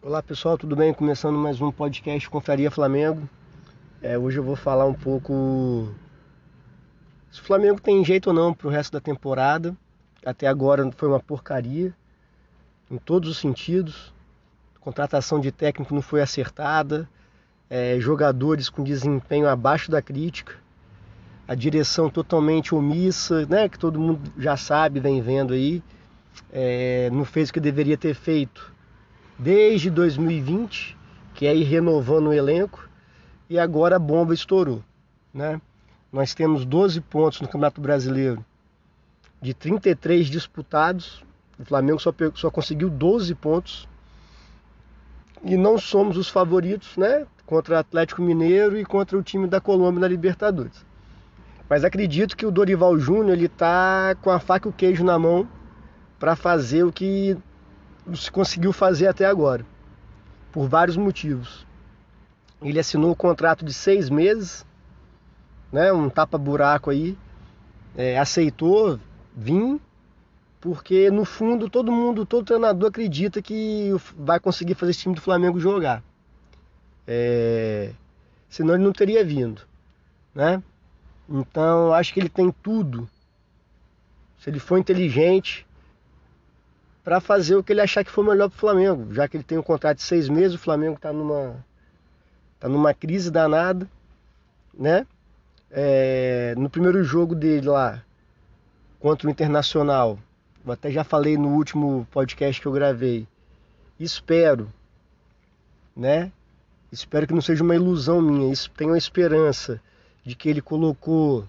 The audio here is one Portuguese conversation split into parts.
Olá pessoal, tudo bem? Começando mais um podcast Confraria Flamengo. É, hoje eu vou falar um pouco se o Flamengo tem jeito ou não para o resto da temporada. Até agora foi uma porcaria em todos os sentidos. Contratação de técnico não foi acertada, é, jogadores com desempenho abaixo da crítica, a direção totalmente omissa, né, que todo mundo já sabe, vem vendo aí, é, não fez o que deveria ter feito desde 2020, que é ir renovando o elenco, e agora a bomba estourou. Né? Nós temos 12 pontos no Campeonato Brasileiro de 33 disputados. O Flamengo só, só conseguiu 12 pontos. E não somos os favoritos, né? Contra o Atlético Mineiro e contra o time da Colômbia na Libertadores. Mas acredito que o Dorival Júnior ele tá com a faca e o queijo na mão para fazer o que se conseguiu fazer até agora, por vários motivos. Ele assinou um contrato de seis meses, né, um tapa-buraco aí, é, aceitou vir, porque no fundo todo mundo, todo treinador acredita que vai conseguir fazer esse time do Flamengo jogar. É, senão ele não teria vindo, né? Então acho que ele tem tudo. Se ele for inteligente, para fazer o que ele achar que for melhor para o Flamengo, já que ele tem um contrato de seis meses, o Flamengo está numa, tá numa crise danada, né? É, no primeiro jogo dele lá, contra o Internacional, eu até já falei no último podcast que eu gravei, espero, né? Espero que não seja uma ilusão minha, tenho a esperança de que ele colocou,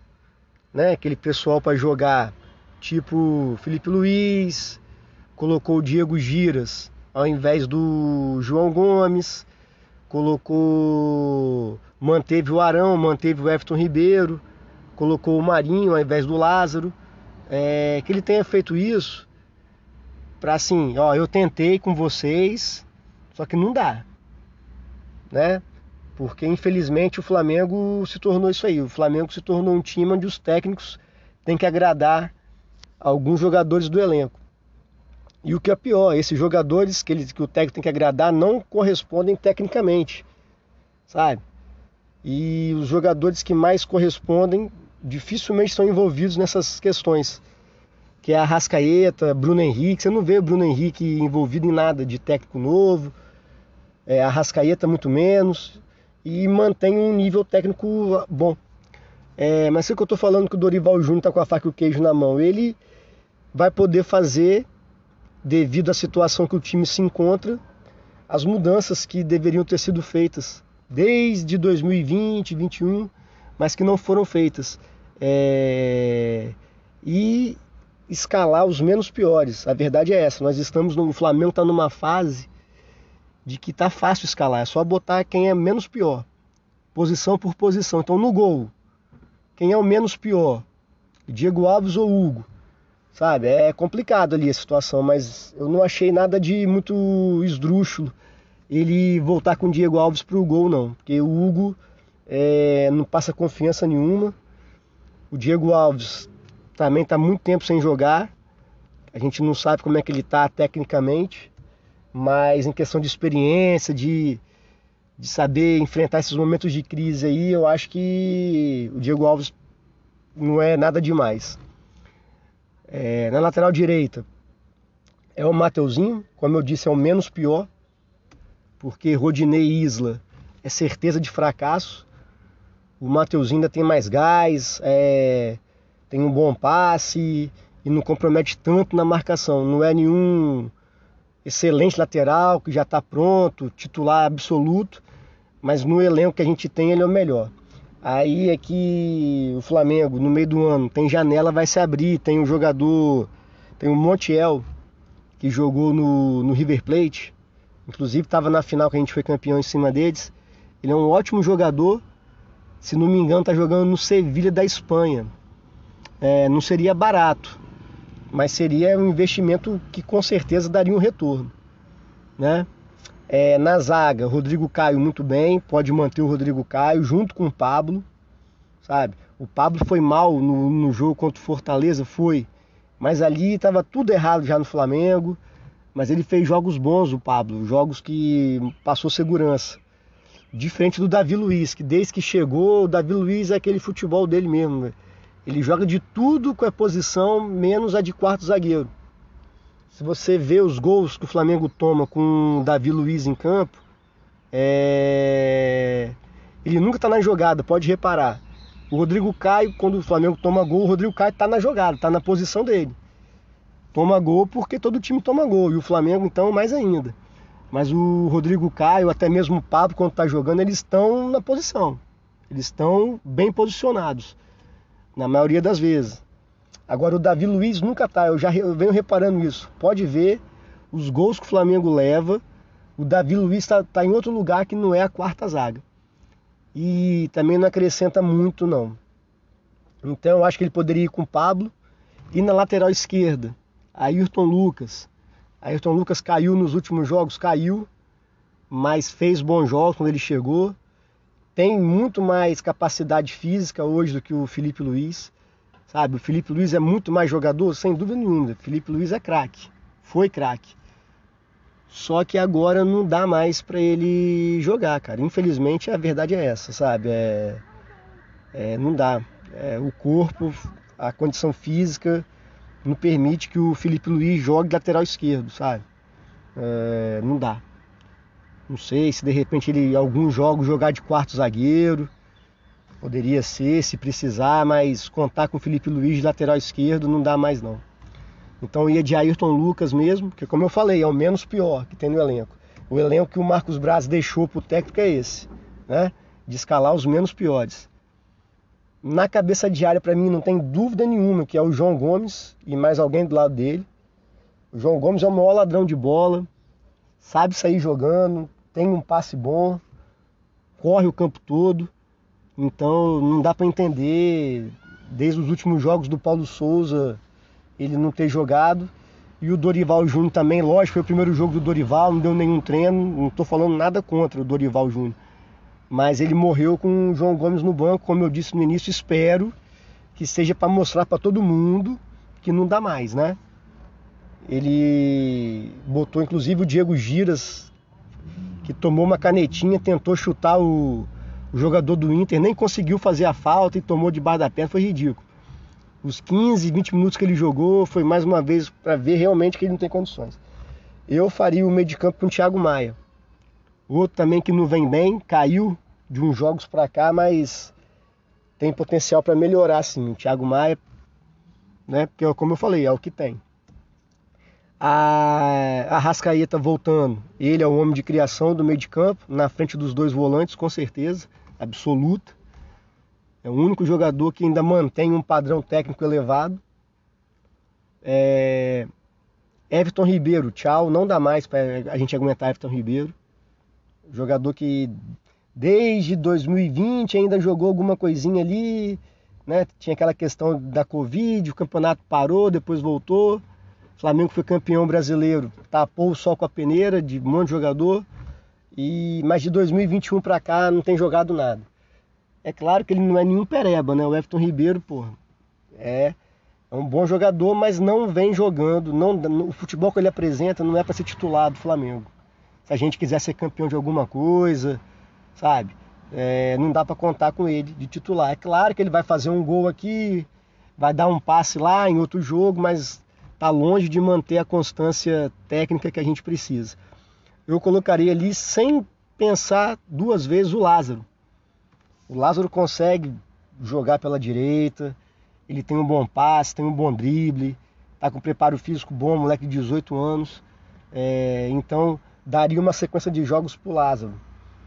né, aquele pessoal para jogar, tipo Felipe Luiz, colocou o Diego Giras ao invés do João Gomes, colocou, manteve o Arão, manteve o Everton Ribeiro, colocou o Marinho ao invés do Lázaro, é, que ele tenha feito isso para assim, ó, eu tentei com vocês, só que não dá, né? Porque infelizmente o Flamengo se tornou isso aí, o Flamengo se tornou um time onde os técnicos têm que agradar alguns jogadores do elenco. E o que é pior, esses jogadores que, ele, que o técnico tem que agradar não correspondem tecnicamente, sabe? E os jogadores que mais correspondem dificilmente estão envolvidos nessas questões. Que é a Rascaeta, Bruno Henrique. Você não vê o Bruno Henrique envolvido em nada de técnico novo. É, a Rascaeta muito menos. E mantém um nível técnico bom. É, mas o que eu estou falando que o Dorival Júnior está com a faca e o queijo na mão. Ele vai poder fazer devido à situação que o time se encontra, as mudanças que deveriam ter sido feitas desde 2020, 2021, mas que não foram feitas. É... E escalar os menos piores. A verdade é essa. Nós estamos no o Flamengo está numa fase de que está fácil escalar. É só botar quem é menos pior, posição por posição. Então no gol, quem é o menos pior? Diego Alves ou Hugo? Sabe? É complicado ali a situação, mas eu não achei nada de muito esdrúxulo ele voltar com o Diego Alves para o gol, não. Porque o Hugo é, não passa confiança nenhuma. O Diego Alves também está muito tempo sem jogar. A gente não sabe como é que ele está tecnicamente, mas em questão de experiência, de, de saber enfrentar esses momentos de crise aí, eu acho que o Diego Alves não é nada demais. É, na lateral direita é o Mateuzinho, como eu disse, é o menos pior, porque Rodinei e Isla é certeza de fracasso. O Mateuzinho ainda tem mais gás, é, tem um bom passe e não compromete tanto na marcação. Não é nenhum excelente lateral que já está pronto, titular absoluto, mas no elenco que a gente tem ele é o melhor. Aí é que o Flamengo, no meio do ano, tem janela, vai se abrir. Tem um jogador, tem o Montiel, que jogou no, no River Plate. Inclusive estava na final que a gente foi campeão em cima deles. Ele é um ótimo jogador. Se não me engano, está jogando no Sevilha da Espanha. É, não seria barato, mas seria um investimento que com certeza daria um retorno. Né? É, na zaga, Rodrigo Caio muito bem, pode manter o Rodrigo Caio junto com o Pablo, sabe? O Pablo foi mal no, no jogo contra o Fortaleza, foi, mas ali estava tudo errado já no Flamengo. Mas ele fez jogos bons, o Pablo, jogos que passou segurança. Diferente do Davi Luiz, que desde que chegou, o Davi Luiz é aquele futebol dele mesmo. Né? Ele joga de tudo com a posição, menos a de quarto zagueiro. Se você vê os gols que o Flamengo toma com o Davi Luiz em campo, é... ele nunca está na jogada, pode reparar. O Rodrigo Caio, quando o Flamengo toma gol, o Rodrigo Caio está na jogada, está na posição dele. Toma gol porque todo time toma gol, e o Flamengo então mais ainda. Mas o Rodrigo Caio, até mesmo o Pablo, quando está jogando, eles estão na posição. Eles estão bem posicionados, na maioria das vezes. Agora o Davi Luiz nunca tá, eu já eu venho reparando isso. Pode ver os gols que o Flamengo leva, o Davi Luiz está tá em outro lugar que não é a quarta zaga. E também não acrescenta muito não. Então eu acho que ele poderia ir com o Pablo e na lateral esquerda, Ayrton Lucas. Ayrton Lucas caiu nos últimos jogos, caiu, mas fez bons jogos quando ele chegou. Tem muito mais capacidade física hoje do que o Felipe Luiz. Sabe, o Felipe Luiz é muito mais jogador, sem dúvida nenhuma. O Felipe Luiz é craque, foi craque. Só que agora não dá mais para ele jogar, cara. Infelizmente a verdade é essa, sabe? É, é não dá. É, o corpo, a condição física não permite que o Felipe Luiz jogue lateral esquerdo, sabe? É, não dá. Não sei se de repente ele algum jogo jogar de quarto zagueiro. Poderia ser, se precisar, mas contar com o Felipe Luiz de lateral esquerdo não dá mais não. Então ia de Ayrton Lucas mesmo, que como eu falei, é o menos pior que tem no elenco. O elenco que o Marcos Braz deixou para o técnico é esse, né? De escalar os menos piores na cabeça diária para mim não tem dúvida nenhuma que é o João Gomes e mais alguém do lado dele. O João Gomes é o maior ladrão de bola, sabe sair jogando, tem um passe bom, corre o campo todo. Então não dá para entender desde os últimos jogos do Paulo Souza ele não ter jogado. E o Dorival Júnior também, lógico, foi o primeiro jogo do Dorival, não deu nenhum treino, não estou falando nada contra o Dorival Júnior mas ele morreu com o João Gomes no banco, como eu disse no início, espero que seja para mostrar para todo mundo que não dá mais, né? Ele botou inclusive o Diego Giras, que tomou uma canetinha, tentou chutar o, o jogador do Inter, nem conseguiu fazer a falta e tomou debaixo da perna, foi ridículo. Os 15, 20 minutos que ele jogou foi mais uma vez para ver realmente que ele não tem condições. Eu faria o meio de campo com o Thiago Maia. Outro também que não vem bem, caiu de uns jogos para cá, mas tem potencial para melhorar sim. O Thiago Maia, né? Porque como eu falei, é o que tem. A, a Rascaeta voltando, ele é o homem de criação do meio de campo, na frente dos dois volantes, com certeza, absoluta. É o único jogador que ainda mantém um padrão técnico elevado. É... Everton Ribeiro, tchau, não dá mais para a gente aguentar Everton Ribeiro. Jogador que desde 2020 ainda jogou alguma coisinha ali, né? Tinha aquela questão da Covid, o campeonato parou, depois voltou. Flamengo foi campeão brasileiro, tapou o sol com a peneira de um monte de jogador. E mas de 2021 para cá não tem jogado nada. É claro que ele não é nenhum pereba, né? O Everton Ribeiro, pô, é, é um bom jogador, mas não vem jogando. Não, o futebol que ele apresenta não é para ser titular do Flamengo se a gente quiser ser campeão de alguma coisa, sabe? É, não dá para contar com ele de titular. É claro que ele vai fazer um gol aqui, vai dar um passe lá em outro jogo, mas tá longe de manter a constância técnica que a gente precisa. Eu colocaria ali sem pensar duas vezes o Lázaro. O Lázaro consegue jogar pela direita, ele tem um bom passe, tem um bom drible, tá com preparo físico bom, moleque de 18 anos. É, então daria uma sequência de jogos para o Lázaro.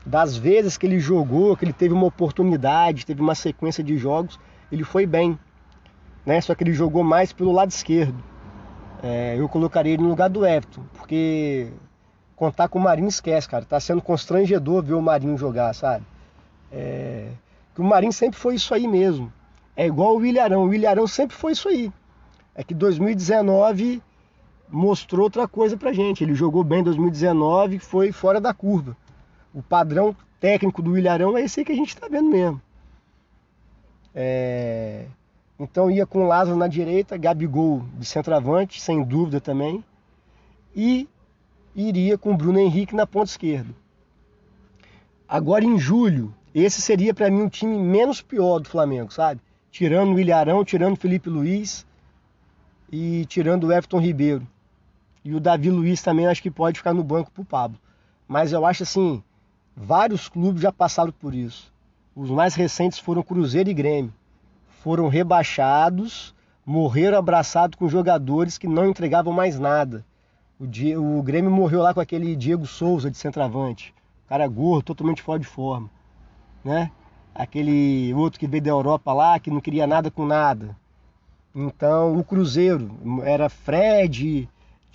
Das vezes que ele jogou, que ele teve uma oportunidade, teve uma sequência de jogos, ele foi bem. Né? Só que ele jogou mais pelo lado esquerdo. É, eu colocaria ele no lugar do Everton, porque contar com o Marinho esquece, cara. Tá sendo constrangedor ver o Marinho jogar, sabe? É, o Marinho sempre foi isso aí mesmo. É igual o Ilharão. O Ilharão sempre foi isso aí. É que 2019 mostrou outra coisa pra gente. Ele jogou bem em 2019, foi fora da curva. O padrão técnico do Ilharão é esse aí que a gente está vendo mesmo. É... Então ia com o Lázaro na direita, Gabigol de centroavante, sem dúvida também. E iria com o Bruno Henrique na ponta esquerda. Agora em julho, esse seria para mim o time menos pior do Flamengo, sabe? Tirando o Ilharão, tirando o Felipe Luiz e tirando o Everton Ribeiro. E o Davi Luiz também acho que pode ficar no banco pro Pablo. Mas eu acho assim, vários clubes já passaram por isso. Os mais recentes foram Cruzeiro e Grêmio. Foram rebaixados, morreram abraçados com jogadores que não entregavam mais nada. O, o Grêmio morreu lá com aquele Diego Souza de centroavante. Cara gordo, totalmente fora de forma. Né? Aquele outro que veio da Europa lá, que não queria nada com nada. Então, o Cruzeiro era Fred,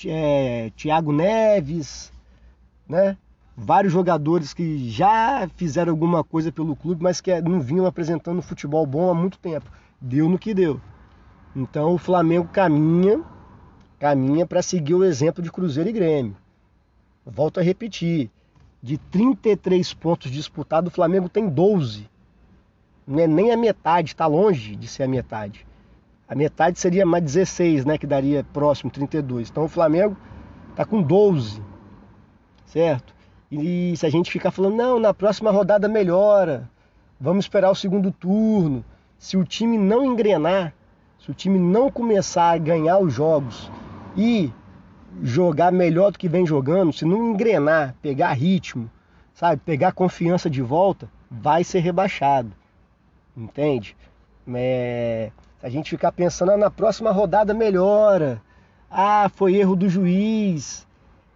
é, Thiago Neves, né? Vários jogadores que já fizeram alguma coisa pelo clube, mas que não vinham apresentando futebol bom há muito tempo. Deu no que deu. Então o Flamengo caminha, caminha para seguir o exemplo de Cruzeiro e Grêmio. Volto a repetir, de 33 pontos disputados, o Flamengo tem 12. Não é nem a metade, está longe de ser a metade. A metade seria mais 16, né? Que daria próximo, 32. Então o Flamengo tá com 12, certo? E se a gente ficar falando, não, na próxima rodada melhora, vamos esperar o segundo turno. Se o time não engrenar, se o time não começar a ganhar os jogos e jogar melhor do que vem jogando, se não engrenar, pegar ritmo, sabe, pegar confiança de volta, vai ser rebaixado. Entende? É... A gente ficar pensando, ah, na próxima rodada melhora. Ah, foi erro do juiz.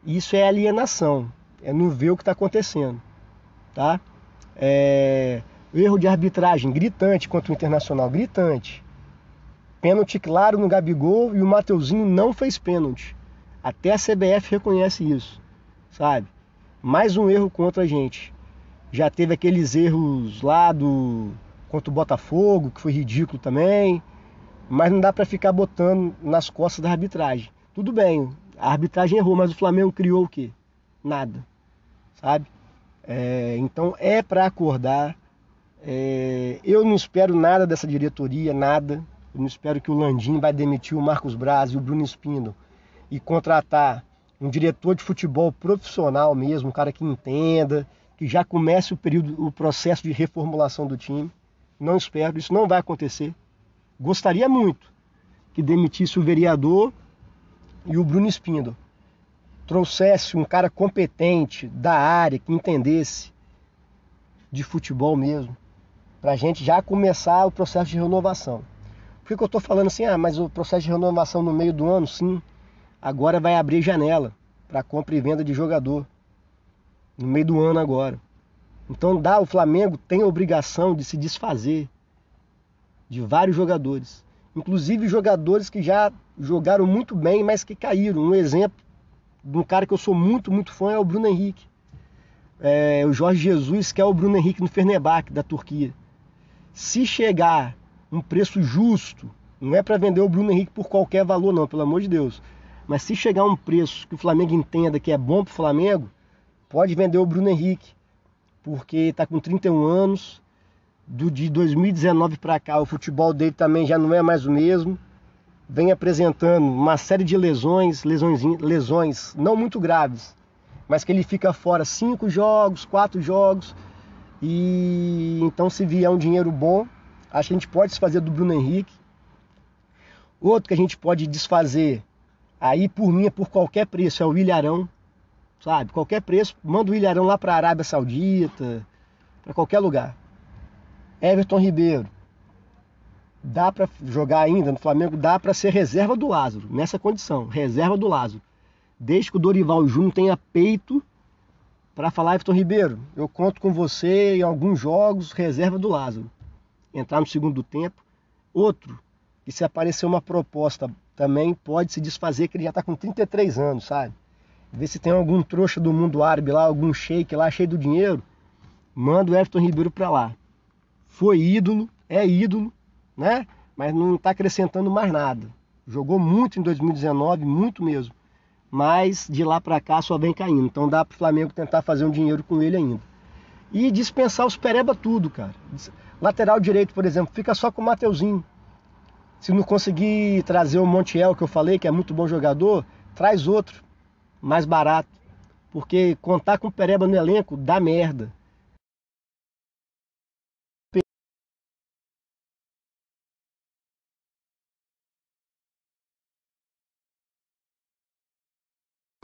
Isso é alienação. É não ver o que está acontecendo. Tá? É... Erro de arbitragem gritante contra o Internacional, gritante. Pênalti claro no Gabigol e o Mateuzinho não fez pênalti. Até a CBF reconhece isso, sabe? Mais um erro contra a gente. Já teve aqueles erros lá do contra o Botafogo, que foi ridículo também mas não dá para ficar botando nas costas da arbitragem. Tudo bem, a arbitragem errou, mas o Flamengo criou o quê? Nada, sabe? É, então é para acordar. É, eu não espero nada dessa diretoria, nada. Eu não espero que o Landim vai demitir o Marcos Braz e o Bruno Espino e contratar um diretor de futebol profissional mesmo, um cara que entenda, que já comece o período, o processo de reformulação do time. Não espero, isso não vai acontecer. Gostaria muito que demitisse o vereador e o Bruno Espindo. Trouxesse um cara competente da área, que entendesse de futebol mesmo, para a gente já começar o processo de renovação. Por que, que eu estou falando assim? Ah, mas o processo de renovação no meio do ano, sim. Agora vai abrir janela para compra e venda de jogador. No meio do ano agora. Então dá, o Flamengo tem a obrigação de se desfazer de vários jogadores, inclusive jogadores que já jogaram muito bem, mas que caíram. Um exemplo de um cara que eu sou muito, muito fã é o Bruno Henrique. É, o Jorge Jesus, que é o Bruno Henrique no Fenerbahçe, da Turquia. Se chegar um preço justo, não é para vender o Bruno Henrique por qualquer valor, não, pelo amor de Deus. Mas se chegar um preço que o Flamengo entenda que é bom para o Flamengo, pode vender o Bruno Henrique, porque está com 31 anos, do de 2019 para cá, o futebol dele também já não é mais o mesmo. Vem apresentando uma série de lesões, lesões, lesões não muito graves, mas que ele fica fora cinco jogos, quatro jogos. E então se vier um dinheiro bom, acho que a gente pode desfazer do Bruno Henrique. Outro que a gente pode desfazer, aí por mim é por qualquer preço, é o Ilharão. Sabe? Qualquer preço, manda o Ilharão lá para a Arábia Saudita, para qualquer lugar. Everton Ribeiro. Dá para jogar ainda no Flamengo, dá para ser reserva do Lázaro, nessa condição, reserva do Lázaro. Desde que o Dorival Júnior tenha peito para falar, Everton Ribeiro, eu conto com você em alguns jogos, reserva do Lázaro. Entrar no segundo tempo. Outro, que se aparecer uma proposta também pode se desfazer, que ele já está com 33 anos, sabe? Ver se tem algum trouxa do mundo árabe lá, algum shake lá cheio do dinheiro, manda o Everton Ribeiro para lá foi ídolo, é ídolo, né? Mas não está acrescentando mais nada. Jogou muito em 2019, muito mesmo. Mas de lá para cá só vem caindo. Então dá para o Flamengo tentar fazer um dinheiro com ele ainda. E dispensar os pereba tudo, cara. Lateral direito, por exemplo, fica só com o Mateuzinho. Se não conseguir trazer o Montiel, que eu falei, que é muito bom jogador, traz outro, mais barato. Porque contar com o Pereba no elenco dá merda.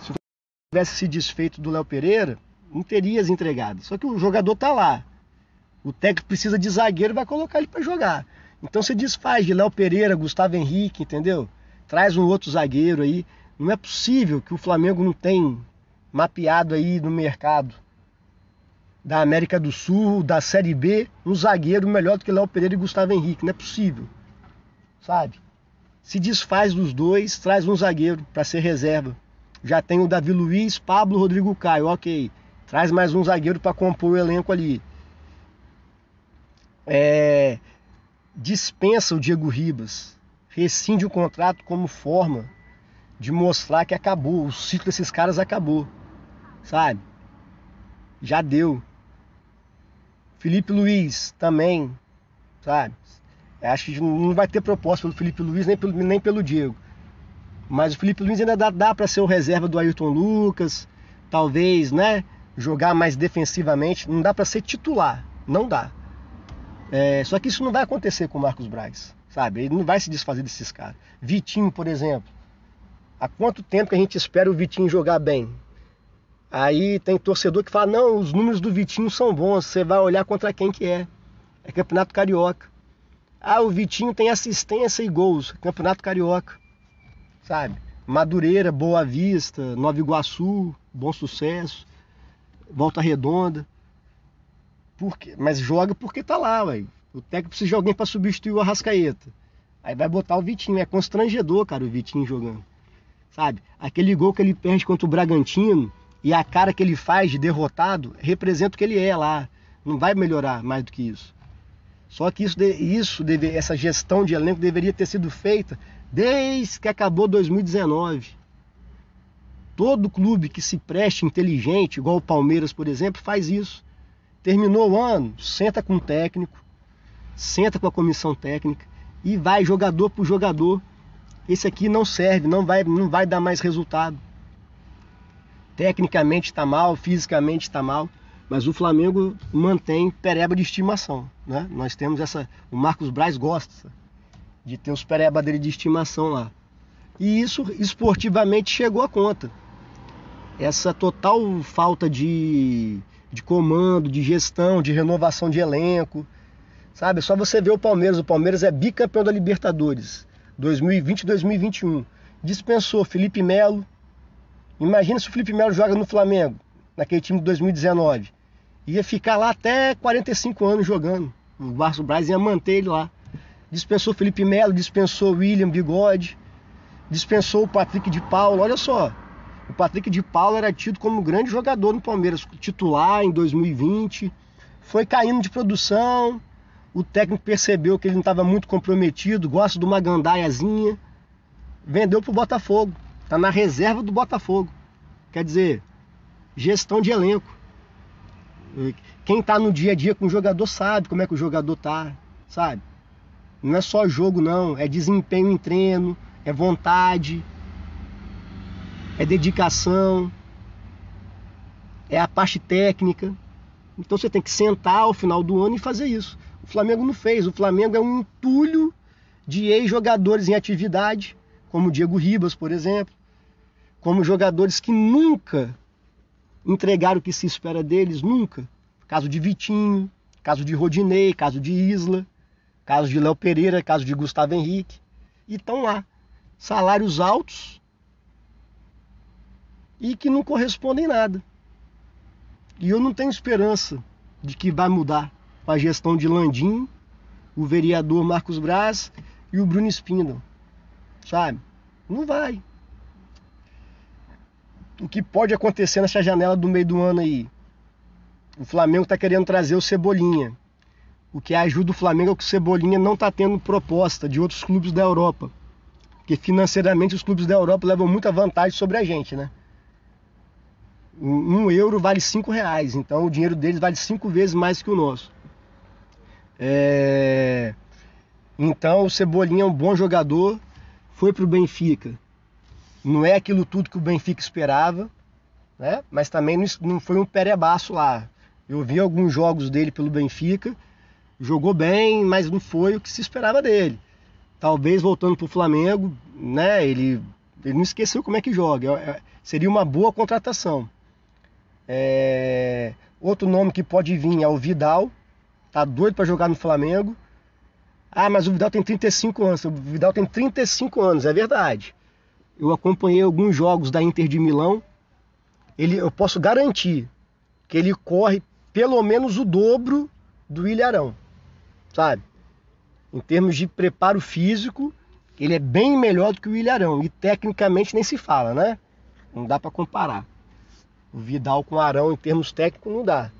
Se tivesse se desfeito do Léo Pereira, não teria as entregadas. Só que o jogador tá lá. O técnico precisa de zagueiro, vai colocar ele para jogar. Então você desfaz de Léo Pereira, Gustavo Henrique, entendeu? Traz um outro zagueiro aí. Não é possível que o Flamengo não tenha mapeado aí no mercado da América do Sul, da Série B, um zagueiro melhor do que Léo Pereira e Gustavo Henrique. Não é possível. Sabe? Se desfaz dos dois, traz um zagueiro para ser reserva. Já tem o Davi Luiz, Pablo, Rodrigo Caio, ok. Traz mais um zagueiro para compor o elenco ali. É, dispensa o Diego Ribas, rescinde o contrato como forma de mostrar que acabou, o ciclo desses caras acabou, sabe? Já deu. Felipe Luiz também, sabe? Acho que não vai ter proposta pelo Felipe Luiz nem pelo, nem pelo Diego. Mas o Felipe Luiz ainda dá, dá para ser o reserva do Ayrton Lucas, talvez, né? Jogar mais defensivamente. Não dá para ser titular, não dá. É, só que isso não vai acontecer com o Marcos Braz, sabe? Ele não vai se desfazer desses caras. Vitinho, por exemplo. Há quanto tempo que a gente espera o Vitinho jogar bem? Aí tem torcedor que fala, não, os números do Vitinho são bons, você vai olhar contra quem que é. É Campeonato Carioca. Ah, o Vitinho tem assistência e gols, Campeonato Carioca. Sabe? Madureira, Boa Vista, Nova Iguaçu, Bom Sucesso, Volta Redonda. Por quê? Mas joga porque tá lá, ué. O técnico precisa de alguém para substituir o Arrascaeta. Aí vai botar o Vitinho. É constrangedor, cara, o Vitinho jogando. Sabe? Aquele gol que ele perde contra o Bragantino e a cara que ele faz de derrotado representa o que ele é lá. Não vai melhorar mais do que isso. Só que isso, isso deve, essa gestão de elenco deveria ter sido feita desde que acabou 2019. Todo clube que se preste inteligente, igual o Palmeiras, por exemplo, faz isso. Terminou o ano, senta com o técnico, senta com a comissão técnica e vai jogador por jogador. Esse aqui não serve, não vai, não vai dar mais resultado. Tecnicamente está mal, fisicamente está mal, mas o Flamengo mantém pereba de estimação. Né? Nós temos essa. O Marcos Braz gosta de ter os pereba dele de estimação lá. E isso esportivamente chegou a conta. Essa total falta de de comando, de gestão, de renovação de elenco. Sabe? É só você ver o Palmeiras. O Palmeiras é bicampeão da Libertadores 2020 e 2021. Dispensou Felipe Melo. Imagina se o Felipe Melo joga no Flamengo, naquele time de 2019. Ia ficar lá até 45 anos jogando. O Barço Braz ia manter ele lá. Dispensou Felipe Melo, dispensou William Bigode, dispensou o Patrick de Paulo. Olha só, o Patrick de Paula era tido como grande jogador no Palmeiras, titular em 2020. Foi caindo de produção. O técnico percebeu que ele não estava muito comprometido, gosta de uma gandaiazinha. Vendeu para o Botafogo. Está na reserva do Botafogo. Quer dizer, gestão de elenco. Quem está no dia a dia com o jogador sabe como é que o jogador tá, sabe? Não é só jogo não, é desempenho em treino, é vontade, é dedicação, é a parte técnica. Então você tem que sentar ao final do ano e fazer isso. O Flamengo não fez. O Flamengo é um entulho de ex-jogadores em atividade, como Diego Ribas, por exemplo, como jogadores que nunca entregaram o que se espera deles, nunca. Caso de Vitinho, caso de Rodinei, caso de Isla, caso de Léo Pereira, caso de Gustavo Henrique. E estão lá. Salários altos, e que não correspondem em nada. E eu não tenho esperança de que vai mudar com a gestão de Landim, o vereador Marcos Braz e o Bruno Spindle. Sabe? Não vai. O que pode acontecer nessa janela do meio do ano aí? O Flamengo está querendo trazer o Cebolinha. O que ajuda o Flamengo é que o Cebolinha não está tendo proposta de outros clubes da Europa. Porque financeiramente os clubes da Europa levam muita vantagem sobre a gente, né? Um euro vale cinco reais, então o dinheiro deles vale cinco vezes mais que o nosso. É... Então o Cebolinha é um bom jogador, foi para o Benfica. Não é aquilo tudo que o Benfica esperava, né? Mas também não foi um perebaço lá. Eu vi alguns jogos dele pelo Benfica, jogou bem, mas não foi o que se esperava dele. Talvez voltando para o Flamengo, né? Ele, ele não esqueceu como é que joga. É, seria uma boa contratação. É... Outro nome que pode vir é o Vidal. Tá doido para jogar no Flamengo. Ah, mas o Vidal tem 35 anos. O Vidal tem 35 anos, é verdade. Eu acompanhei alguns jogos da Inter de Milão. Ele, eu posso garantir que ele corre pelo menos o dobro do Ilharão, sabe? Em termos de preparo físico, ele é bem melhor do que o Ilharão. E tecnicamente nem se fala, né? Não dá para comparar. Vidal com Arão em termos técnicos não dá.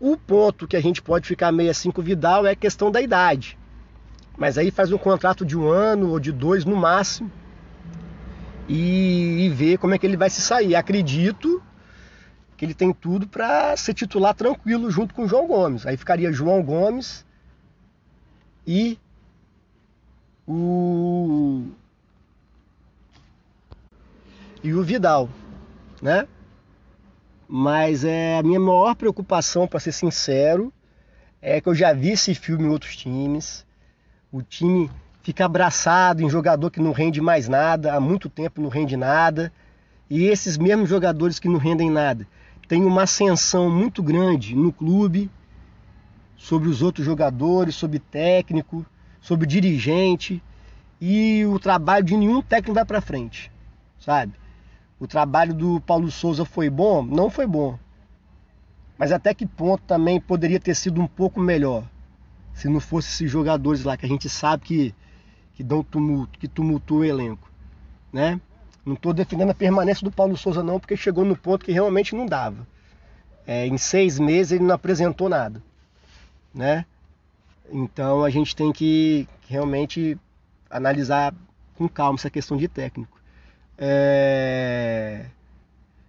O ponto que a gente pode ficar meio assim com o Vidal é a questão da idade. Mas aí faz um contrato de um ano ou de dois no máximo e, e ver como é que ele vai se sair. Acredito que ele tem tudo para ser titular tranquilo junto com o João Gomes. Aí ficaria João Gomes e o e o Vidal, né? Mas é a minha maior preocupação, para ser sincero, é que eu já vi esse filme em outros times. O time fica abraçado em jogador que não rende mais nada, há muito tempo não rende nada. E esses mesmos jogadores que não rendem nada têm uma ascensão muito grande no clube sobre os outros jogadores, sobre técnico, sobre dirigente. E o trabalho de nenhum técnico vai para frente, sabe? O trabalho do Paulo Souza foi bom? Não foi bom. Mas até que ponto também poderia ter sido um pouco melhor? Se não fosse esses jogadores lá que a gente sabe que, que dão tumulto, que tumultuam o elenco, né? Não estou defendendo a permanência do Paulo Souza não, porque chegou no ponto que realmente não dava. É, em seis meses ele não apresentou nada, né? Então a gente tem que realmente analisar com calma essa questão de técnico. É...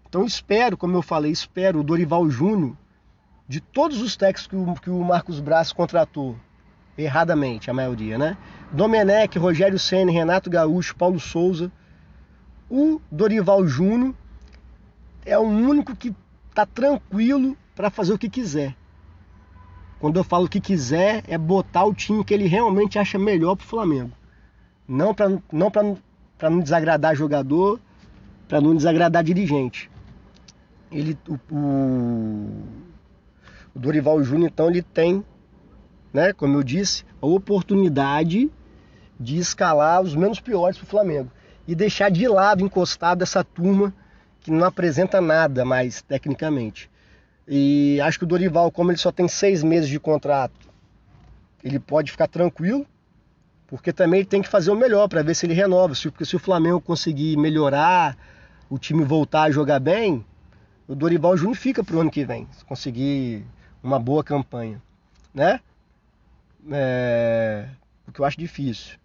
Então espero, como eu falei, espero o Dorival Júnior, de todos os técnicos que o, que o Marcos Braz contratou, erradamente, a maioria, né? Domenech, Rogério Senna, Renato Gaúcho, Paulo Souza, o Dorival Júnior é o único que está tranquilo para fazer o que quiser. Quando eu falo o que quiser, é botar o time que ele realmente acha melhor para o Flamengo. Não para não para não desagradar jogador, para não desagradar dirigente. Ele, o, o, o Dorival Júnior, então, ele tem, né, como eu disse, a oportunidade de escalar os menos piores para o Flamengo e deixar de lado, encostado, essa turma que não apresenta nada mais tecnicamente. E acho que o Dorival, como ele só tem seis meses de contrato, ele pode ficar tranquilo, porque também ele tem que fazer o melhor para ver se ele renova. Porque se o Flamengo conseguir melhorar, o time voltar a jogar bem, o Dorival Júnior fica para o ano que vem, se conseguir uma boa campanha, né? É... O que eu acho difícil.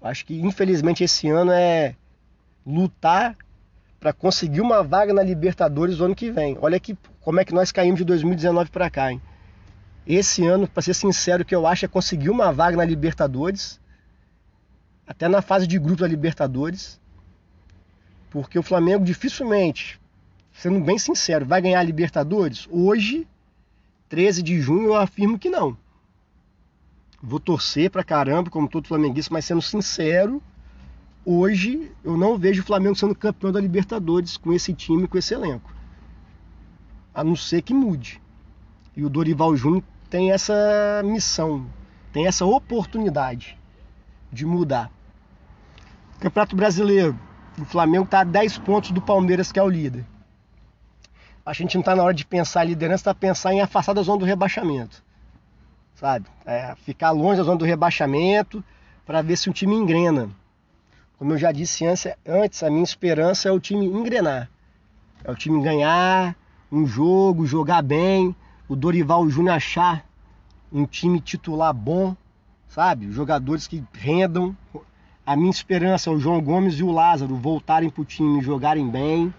Acho que infelizmente esse ano é lutar para conseguir uma vaga na Libertadores no ano que vem. Olha que como é que nós caímos de 2019 para cá, hein? Esse ano, para ser sincero, o que eu acho é conseguir uma vaga na Libertadores até na fase de grupo da Libertadores, porque o Flamengo dificilmente, sendo bem sincero, vai ganhar a Libertadores hoje, 13 de junho, eu afirmo que não. Vou torcer pra caramba, como todo flamenguista, mas sendo sincero, hoje eu não vejo o Flamengo sendo campeão da Libertadores com esse time, com esse elenco. A não ser que mude. E o Dorival Júnior tem essa missão, tem essa oportunidade de mudar. Campeonato Brasileiro. O Flamengo está a 10 pontos do Palmeiras, que é o líder. A gente não está na hora de pensar em liderança, está pensar em afastar da zona do rebaixamento. Sabe? É, ficar longe da zona do rebaixamento para ver se o time engrena. Como eu já disse antes, a minha esperança é o time engrenar. É o time ganhar um jogo, jogar bem, o Dorival Júnior achar um time titular bom, sabe? Jogadores que rendam, a minha esperança é o João Gomes e o Lázaro voltarem para o time jogarem bem,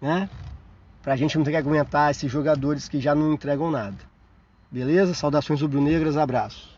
né? Para a gente não ter que aguentar esses jogadores que já não entregam nada. Beleza? Saudações rubro-negras, abraço.